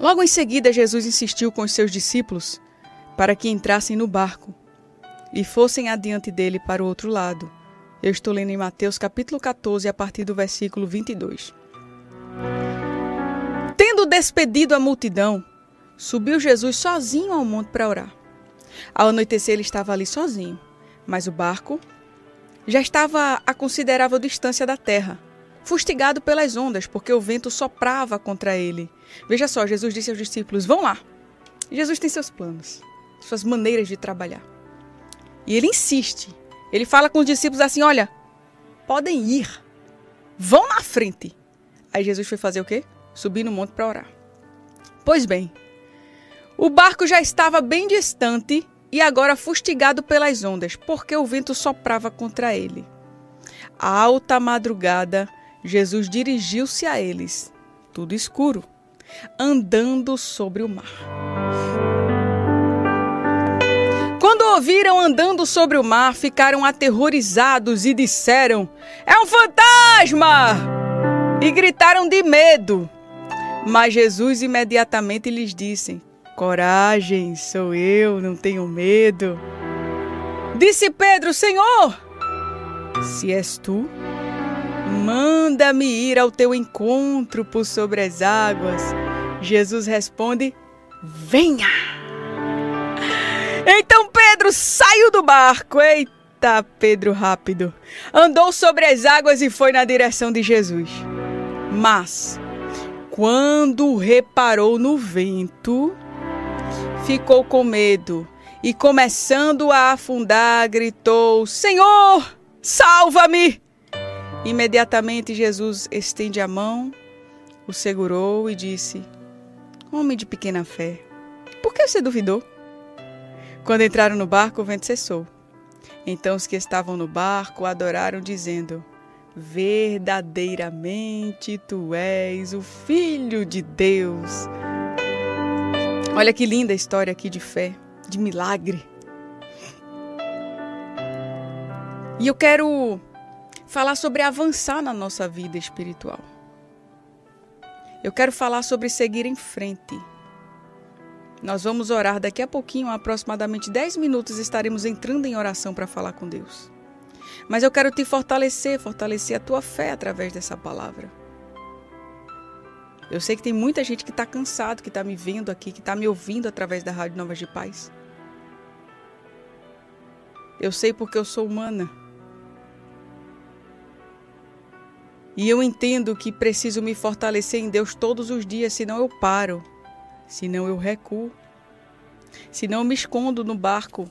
Logo em seguida, Jesus insistiu com os seus discípulos para que entrassem no barco e fossem adiante dele para o outro lado. Eu estou lendo em Mateus capítulo 14, a partir do versículo 22. Tendo despedido a multidão, subiu Jesus sozinho ao monte para orar. Ao anoitecer, ele estava ali sozinho, mas o barco já estava a considerável distância da terra, fustigado pelas ondas, porque o vento soprava contra ele. Veja só, Jesus disse aos discípulos: Vão lá. Jesus tem seus planos, suas maneiras de trabalhar. E ele insiste. Ele fala com os discípulos assim: Olha, podem ir, vão na frente. Aí Jesus foi fazer o quê? Subir no monte para orar. Pois bem, o barco já estava bem distante e agora fustigado pelas ondas, porque o vento soprava contra ele. À alta madrugada, Jesus dirigiu-se a eles, tudo escuro, andando sobre o mar. Quando ouviram andando sobre o mar, ficaram aterrorizados e disseram: É um fantasma! E gritaram de medo. Mas Jesus imediatamente lhes disse: Coragem, sou eu, não tenho medo. Disse Pedro: Senhor, se és tu, manda-me ir ao teu encontro por sobre as águas. Jesus responde: Venha! Então Pedro saiu do barco. Eita, Pedro rápido. Andou sobre as águas e foi na direção de Jesus. Mas, quando reparou no vento, ficou com medo e, começando a afundar, gritou: Senhor, salva-me! Imediatamente Jesus estende a mão, o segurou e disse: Homem de pequena fé, por que você duvidou? Quando entraram no barco, o vento cessou. Então os que estavam no barco adoraram, dizendo: Verdadeiramente tu és o Filho de Deus. Olha que linda história aqui de fé, de milagre. E eu quero falar sobre avançar na nossa vida espiritual. Eu quero falar sobre seguir em frente. Nós vamos orar daqui a pouquinho, aproximadamente 10 minutos, estaremos entrando em oração para falar com Deus. Mas eu quero te fortalecer, fortalecer a tua fé através dessa palavra. Eu sei que tem muita gente que está cansado, que está me vendo aqui, que está me ouvindo através da Rádio Novas de Paz. Eu sei porque eu sou humana. E eu entendo que preciso me fortalecer em Deus todos os dias, senão eu paro, senão eu recuo, senão eu me escondo no barco,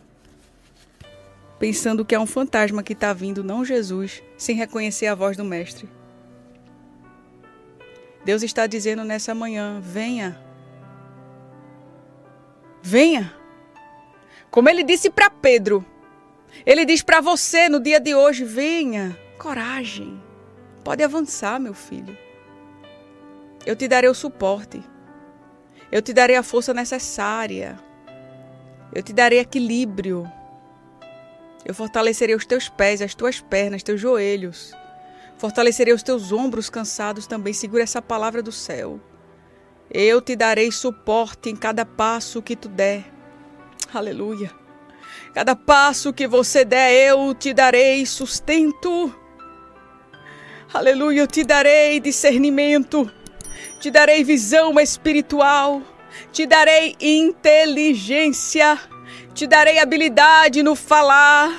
pensando que é um fantasma que está vindo, não Jesus, sem reconhecer a voz do Mestre. Deus está dizendo nessa manhã: venha. Venha. Como ele disse para Pedro, ele diz para você no dia de hoje: venha, coragem. Pode avançar, meu filho. Eu te darei o suporte. Eu te darei a força necessária. Eu te darei equilíbrio. Eu fortalecerei os teus pés, as tuas pernas, teus joelhos. Fortalecerei os teus ombros cansados também. Segura essa palavra do céu. Eu te darei suporte em cada passo que tu der. Aleluia. Cada passo que você der, eu te darei sustento. Aleluia. Eu te darei discernimento. Te darei visão espiritual. Te darei inteligência. Te darei habilidade no falar.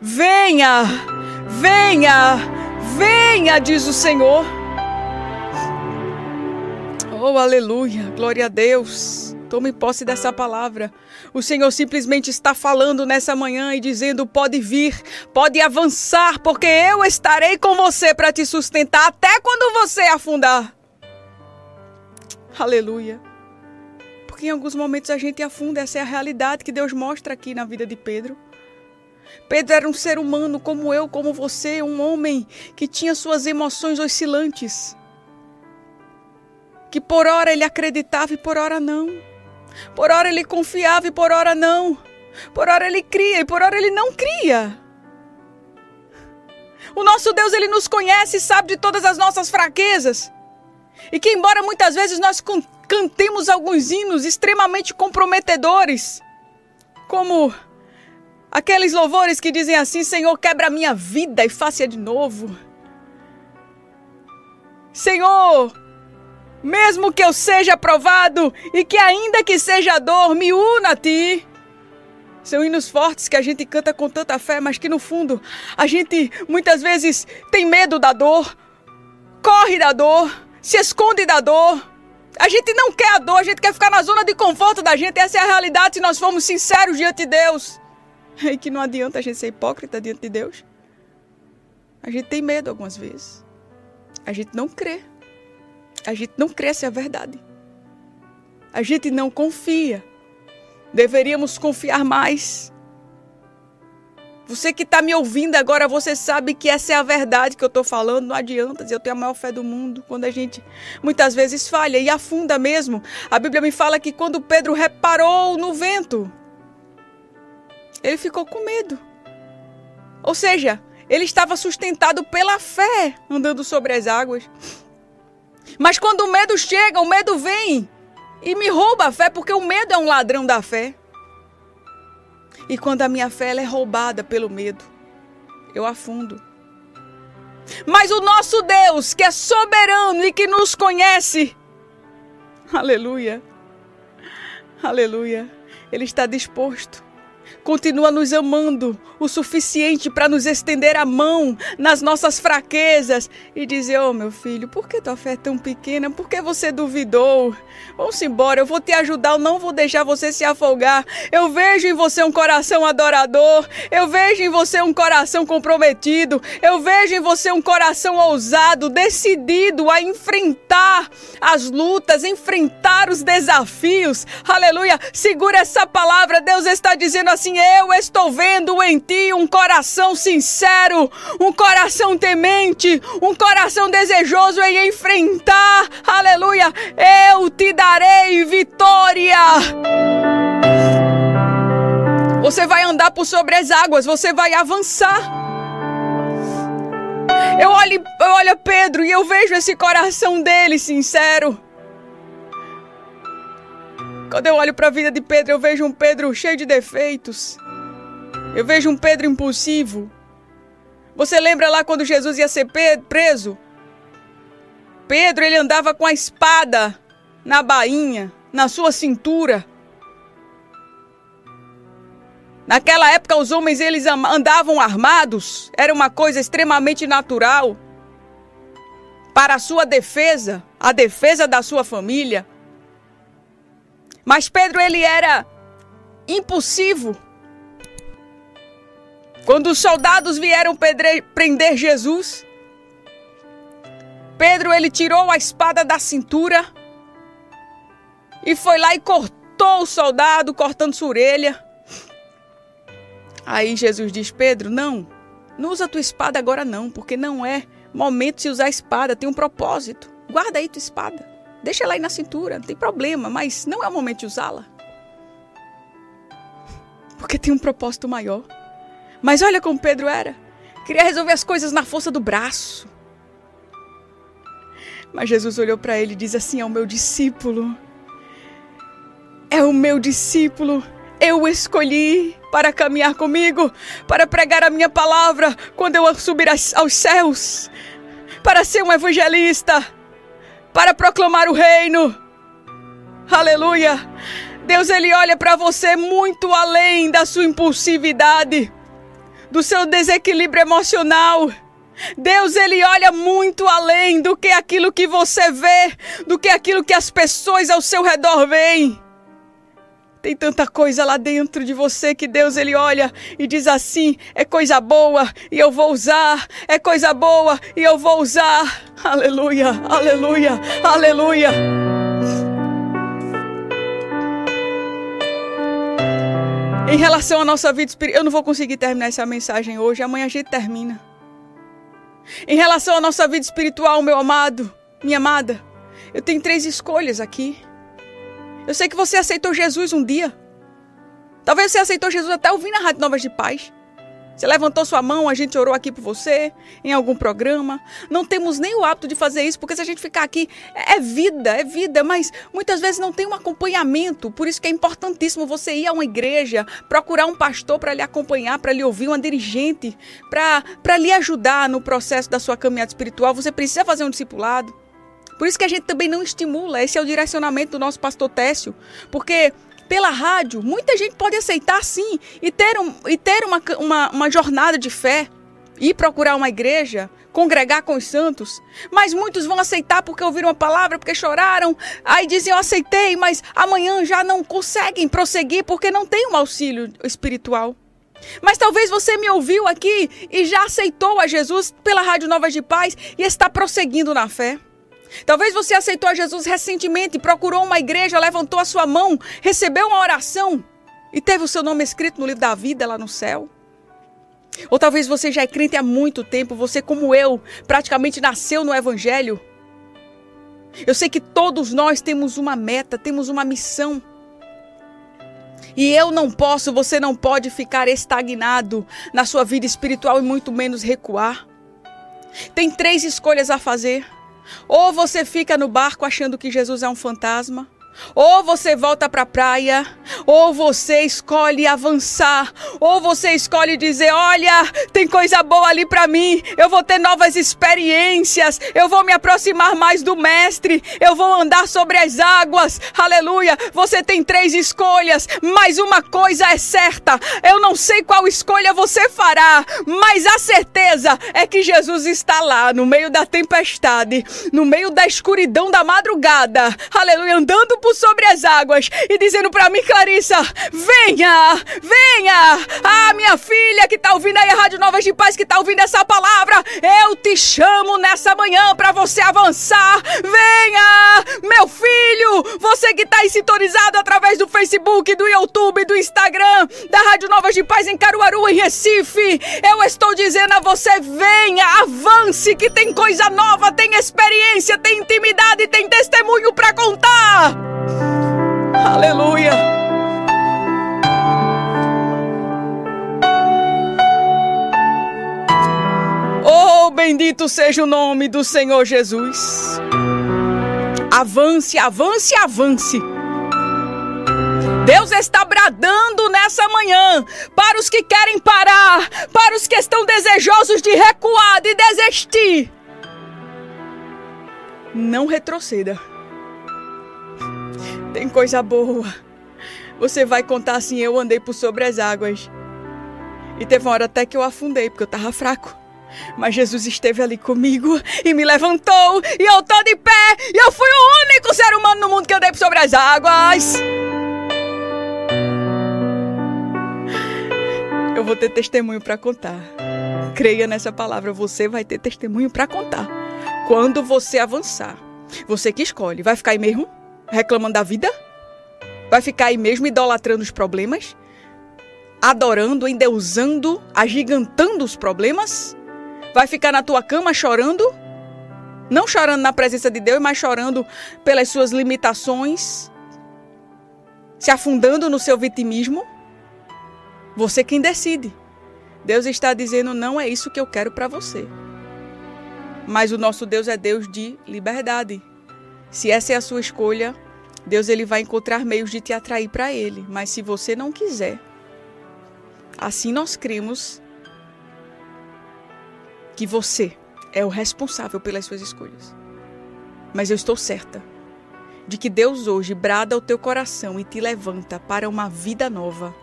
Venha, venha Venha, diz o Senhor. Oh, aleluia, glória a Deus. Tome posse dessa palavra. O Senhor simplesmente está falando nessa manhã e dizendo: pode vir, pode avançar, porque eu estarei com você para te sustentar até quando você afundar. Aleluia. Porque em alguns momentos a gente afunda, essa é a realidade que Deus mostra aqui na vida de Pedro. Pedro era um ser humano como eu, como você, um homem que tinha suas emoções oscilantes. Que por hora ele acreditava e por hora não. Por hora ele confiava e por hora não. Por hora ele cria e por hora ele não cria. O nosso Deus, ele nos conhece e sabe de todas as nossas fraquezas. E que, embora muitas vezes nós cantemos alguns hinos extremamente comprometedores, como aqueles louvores que dizem assim: Senhor, quebra a minha vida e faça de novo. Senhor, mesmo que eu seja aprovado e que ainda que seja dor, me una a ti. São hinos fortes que a gente canta com tanta fé, mas que no fundo a gente muitas vezes tem medo da dor, corre da dor, se esconde da dor. A gente não quer a dor, a gente quer ficar na zona de conforto da gente. Essa é a realidade se nós formos sinceros diante de Deus. E que não adianta a gente ser hipócrita diante de Deus. A gente tem medo algumas vezes. A gente não crê. A gente não crê se é verdade. A gente não confia. Deveríamos confiar mais. Você que está me ouvindo agora, você sabe que essa é a verdade que eu estou falando. Não adianta dizer eu tenho a maior fé do mundo quando a gente muitas vezes falha e afunda mesmo. A Bíblia me fala que quando Pedro reparou no vento, ele ficou com medo. Ou seja, ele estava sustentado pela fé andando sobre as águas. Mas quando o medo chega, o medo vem e me rouba a fé, porque o medo é um ladrão da fé. E quando a minha fé é roubada pelo medo, eu afundo. Mas o nosso Deus, que é soberano e que nos conhece, aleluia, aleluia, Ele está disposto continua nos amando o suficiente para nos estender a mão nas nossas fraquezas e dizer: Oh, meu filho, por que tua fé é tão pequena? Por que você duvidou? Vamos embora, eu vou te ajudar, eu não vou deixar você se afogar. Eu vejo em você um coração adorador, eu vejo em você um coração comprometido, eu vejo em você um coração ousado, decidido a enfrentar as lutas, enfrentar os desafios. Aleluia! Segura essa palavra, Deus está dizendo assim: Eu estou vendo em ti um coração sincero, um coração temente, um coração desejoso em enfrentar. Aleluia! Eu te darei vitória. Você vai andar por sobre as águas, você vai avançar. Eu olho, eu olho Pedro e eu vejo esse coração dele sincero. Quando eu olho para a vida de Pedro, eu vejo um Pedro cheio de defeitos. Eu vejo um Pedro impulsivo. Você lembra lá quando Jesus ia ser preso? Pedro, ele andava com a espada na bainha, na sua cintura. Naquela época os homens eles andavam armados, era uma coisa extremamente natural para a sua defesa, a defesa da sua família. Mas Pedro ele era impulsivo. Quando os soldados vieram prender Jesus, Pedro ele tirou a espada da cintura e foi lá e cortou o soldado, cortando sua orelha. Aí Jesus diz: Pedro, não, não usa tua espada agora não, porque não é momento de usar a espada, tem um propósito. Guarda aí tua espada. Deixa ela aí na cintura, não tem problema, mas não é o momento de usá-la. Porque tem um propósito maior. Mas olha como Pedro era. Queria resolver as coisas na força do braço. Mas Jesus olhou para ele e diz assim ao meu discípulo: é o meu discípulo. Eu o escolhi para caminhar comigo, para pregar a minha palavra quando eu subir aos céus, para ser um evangelista, para proclamar o reino. Aleluia! Deus ele olha para você muito além da sua impulsividade, do seu desequilíbrio emocional. Deus ele olha muito além do que aquilo que você vê, do que aquilo que as pessoas ao seu redor veem. Tem tanta coisa lá dentro de você que Deus ele olha e diz assim: é coisa boa e eu vou usar, é coisa boa e eu vou usar. Aleluia, aleluia, aleluia. Em relação à nossa vida espiritual, eu não vou conseguir terminar essa mensagem hoje, amanhã a gente termina. Em relação à nossa vida espiritual, meu amado, minha amada, eu tenho três escolhas aqui. Eu sei que você aceitou Jesus um dia. Talvez você aceitou Jesus até ouvindo a Rádio Novas de Paz. Você levantou sua mão, a gente orou aqui por você, em algum programa. Não temos nem o hábito de fazer isso, porque se a gente ficar aqui, é vida, é vida, mas muitas vezes não tem um acompanhamento. Por isso que é importantíssimo você ir a uma igreja, procurar um pastor para lhe acompanhar, para lhe ouvir, uma dirigente, para lhe ajudar no processo da sua caminhada espiritual. Você precisa fazer um discipulado. Por isso que a gente também não estimula, esse é o direcionamento do nosso pastor Técio, porque pela rádio, muita gente pode aceitar sim e ter, um, e ter uma, uma, uma jornada de fé, ir procurar uma igreja, congregar com os santos, mas muitos vão aceitar porque ouviram a palavra, porque choraram, aí dizem eu aceitei, mas amanhã já não conseguem prosseguir porque não tem um auxílio espiritual. Mas talvez você me ouviu aqui e já aceitou a Jesus pela Rádio Novas de Paz e está prosseguindo na fé. Talvez você aceitou a Jesus recentemente, procurou uma igreja, levantou a sua mão, recebeu uma oração e teve o seu nome escrito no livro da vida lá no céu. Ou talvez você já é crente há muito tempo, você, como eu, praticamente nasceu no Evangelho. Eu sei que todos nós temos uma meta, temos uma missão. E eu não posso, você não pode ficar estagnado na sua vida espiritual e muito menos recuar. Tem três escolhas a fazer. Ou você fica no barco achando que Jesus é um fantasma, ou você volta para a praia, ou você escolhe avançar, ou você escolhe dizer: Olha, tem coisa boa ali para mim, eu vou ter novas experiências, eu vou me aproximar mais do Mestre, eu vou andar sobre as águas, aleluia. Você tem três escolhas, mas uma coisa é certa: eu não sei qual escolha você fará, mas a certeza é que Jesus está lá, no meio da tempestade, no meio da escuridão da madrugada, aleluia, andando por sobre as águas e dizendo para mim, Clarissa, venha, venha. Ah, minha filha que tá ouvindo aí a Rádio Novas de Paz, que tá ouvindo essa palavra, eu te chamo nessa manhã para você avançar. Venha, meu filho, você que tá aí sintonizado através do Facebook, do YouTube, do Instagram, da Rádio Novas de Paz em Caruaru, em Recife. Eu estou dizendo a você, venha, avance, que tem coisa nova, tem experiência, tem intimidade, tem testemunho para contar. Aleluia. Oh, bendito seja o nome do Senhor Jesus. Avance, avance, avance. Deus está bradando nessa manhã para os que querem parar, para os que estão desejosos de recuar, de desistir. Não retroceda. Tem coisa boa. Você vai contar assim: eu andei por sobre as águas. E teve uma hora até que eu afundei, porque eu tava fraco. Mas Jesus esteve ali comigo e me levantou, e eu tô de pé, e eu fui o único ser humano no mundo que andei por sobre as águas. Eu vou ter testemunho para contar. Creia nessa palavra, você vai ter testemunho para contar. Quando você avançar, você que escolhe, vai ficar aí mesmo? Reclamando da vida? Vai ficar aí mesmo idolatrando os problemas? Adorando, endeusando, agigantando os problemas? Vai ficar na tua cama chorando? Não chorando na presença de Deus, mas chorando pelas suas limitações? Se afundando no seu vitimismo? Você quem decide. Deus está dizendo: não é isso que eu quero para você. Mas o nosso Deus é Deus de liberdade. Se essa é a sua escolha, Deus ele vai encontrar meios de te atrair para ele, mas se você não quiser, assim nós cremos que você é o responsável pelas suas escolhas. Mas eu estou certa de que Deus hoje brada o teu coração e te levanta para uma vida nova,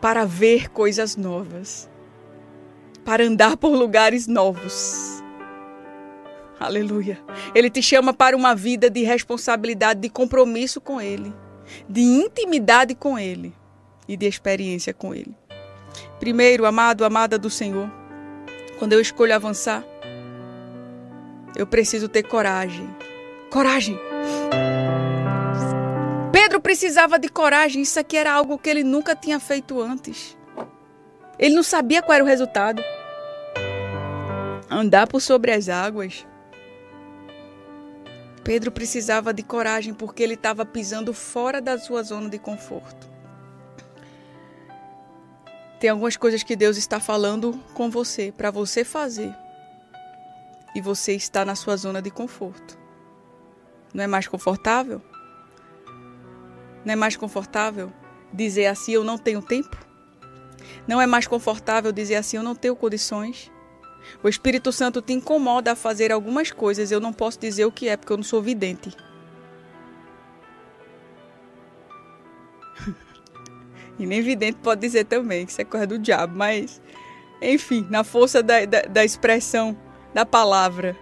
para ver coisas novas, para andar por lugares novos Aleluia. Ele te chama para uma vida de responsabilidade, de compromisso com Ele, de intimidade com Ele e de experiência com Ele. Primeiro, amado, amada do Senhor, quando eu escolho avançar, eu preciso ter coragem. Coragem. Pedro precisava de coragem, isso aqui era algo que ele nunca tinha feito antes. Ele não sabia qual era o resultado. Andar por sobre as águas Pedro precisava de coragem porque ele estava pisando fora da sua zona de conforto. Tem algumas coisas que Deus está falando com você, para você fazer. E você está na sua zona de conforto. Não é mais confortável? Não é mais confortável dizer assim: eu não tenho tempo? Não é mais confortável dizer assim: eu não tenho condições? O Espírito Santo te incomoda a fazer algumas coisas, eu não posso dizer o que é, porque eu não sou vidente. e nem vidente pode dizer também, que isso é coisa do diabo, mas, enfim, na força da, da, da expressão da palavra,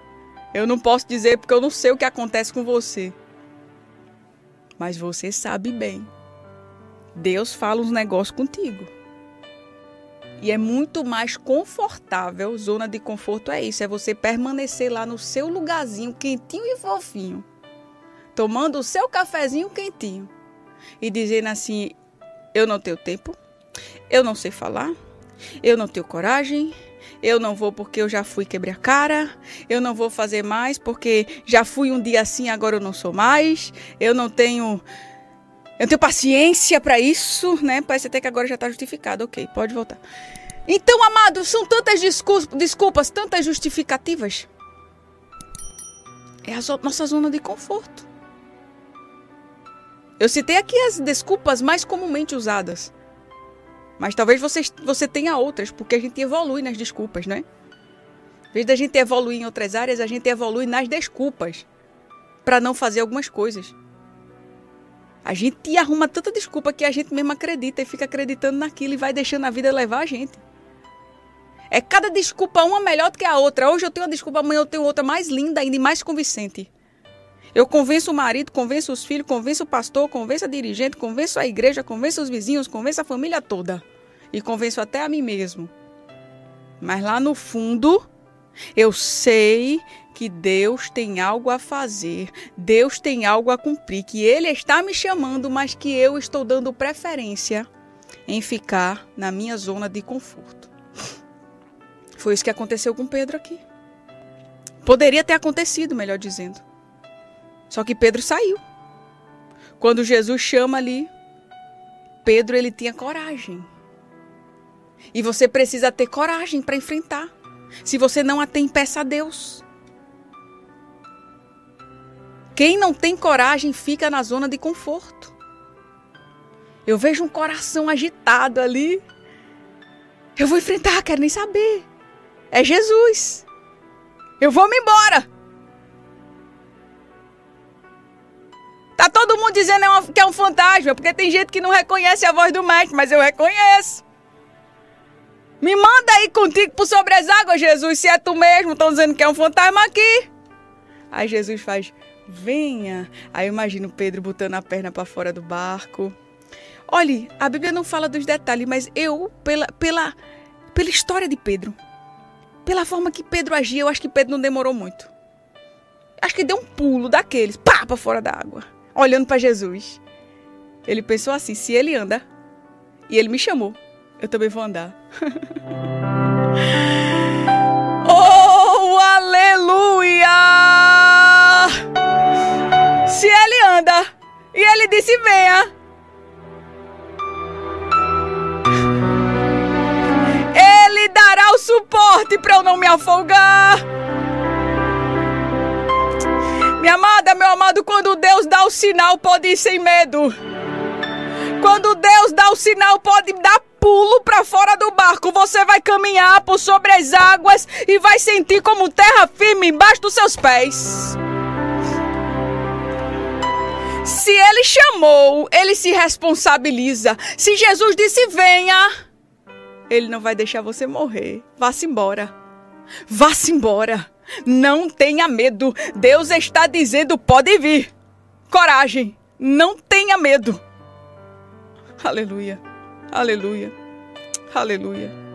eu não posso dizer porque eu não sei o que acontece com você. Mas você sabe bem. Deus fala uns negócios contigo. E é muito mais confortável, zona de conforto é isso, é você permanecer lá no seu lugarzinho quentinho e fofinho, tomando o seu cafezinho quentinho e dizendo assim: eu não tenho tempo, eu não sei falar, eu não tenho coragem, eu não vou porque eu já fui quebrar a cara, eu não vou fazer mais porque já fui um dia assim, agora eu não sou mais, eu não tenho eu tenho paciência para isso, né? Parece até que agora já está justificado. Ok, pode voltar. Então, amados, são tantas desculpas, tantas justificativas. É a nossa zona de conforto. Eu citei aqui as desculpas mais comumente usadas. Mas talvez você, você tenha outras, porque a gente evolui nas desculpas, né? Em vez da gente evoluir em outras áreas, a gente evolui nas desculpas para não fazer algumas coisas. A gente arruma tanta desculpa que a gente mesmo acredita e fica acreditando naquilo e vai deixando a vida levar a gente. É cada desculpa uma melhor do que a outra. Hoje eu tenho uma desculpa, amanhã eu tenho outra mais linda ainda e mais convincente. Eu convenço o marido, convenço os filhos, convenço o pastor, convenço a dirigente, convenço a igreja, convenço os vizinhos, convenço a família toda. E convenço até a mim mesmo. Mas lá no fundo, eu sei que Deus tem algo a fazer, Deus tem algo a cumprir, que Ele está me chamando, mas que eu estou dando preferência em ficar na minha zona de conforto. Foi isso que aconteceu com Pedro aqui. Poderia ter acontecido, melhor dizendo. Só que Pedro saiu. Quando Jesus chama ali, Pedro ele tinha coragem. E você precisa ter coragem para enfrentar. Se você não a tem, peça a Deus. Quem não tem coragem fica na zona de conforto. Eu vejo um coração agitado ali. Eu vou enfrentar, quero nem saber. É Jesus. Eu vou me embora. Tá todo mundo dizendo é que é um fantasma, porque tem gente que não reconhece a voz do mestre, mas eu reconheço. Me manda aí contigo por sobre as águas, Jesus, se é tu mesmo. Estão dizendo que é um fantasma aqui. Aí Jesus faz: venha. Aí eu imagino Pedro botando a perna para fora do barco. Olhe, a Bíblia não fala dos detalhes, mas eu, pela, pela, pela história de Pedro, pela forma que Pedro agia, eu acho que Pedro não demorou muito. Acho que deu um pulo daqueles, pá, para fora da água, olhando para Jesus. Ele pensou assim: se ele anda e ele me chamou, eu também vou andar. ele disse: venha. Ele dará o suporte para eu não me afogar. Minha amada, meu amado, quando Deus dá o sinal, pode ir sem medo. Quando Deus dá o sinal, pode dar pulo para fora do barco. Você vai caminhar por sobre as águas e vai sentir como terra firme embaixo dos seus pés. Se ele chamou, ele se responsabiliza. Se Jesus disse venha, ele não vai deixar você morrer. Vá-se embora. Vá-se embora. Não tenha medo. Deus está dizendo: pode vir. Coragem. Não tenha medo. Aleluia. Aleluia. Aleluia.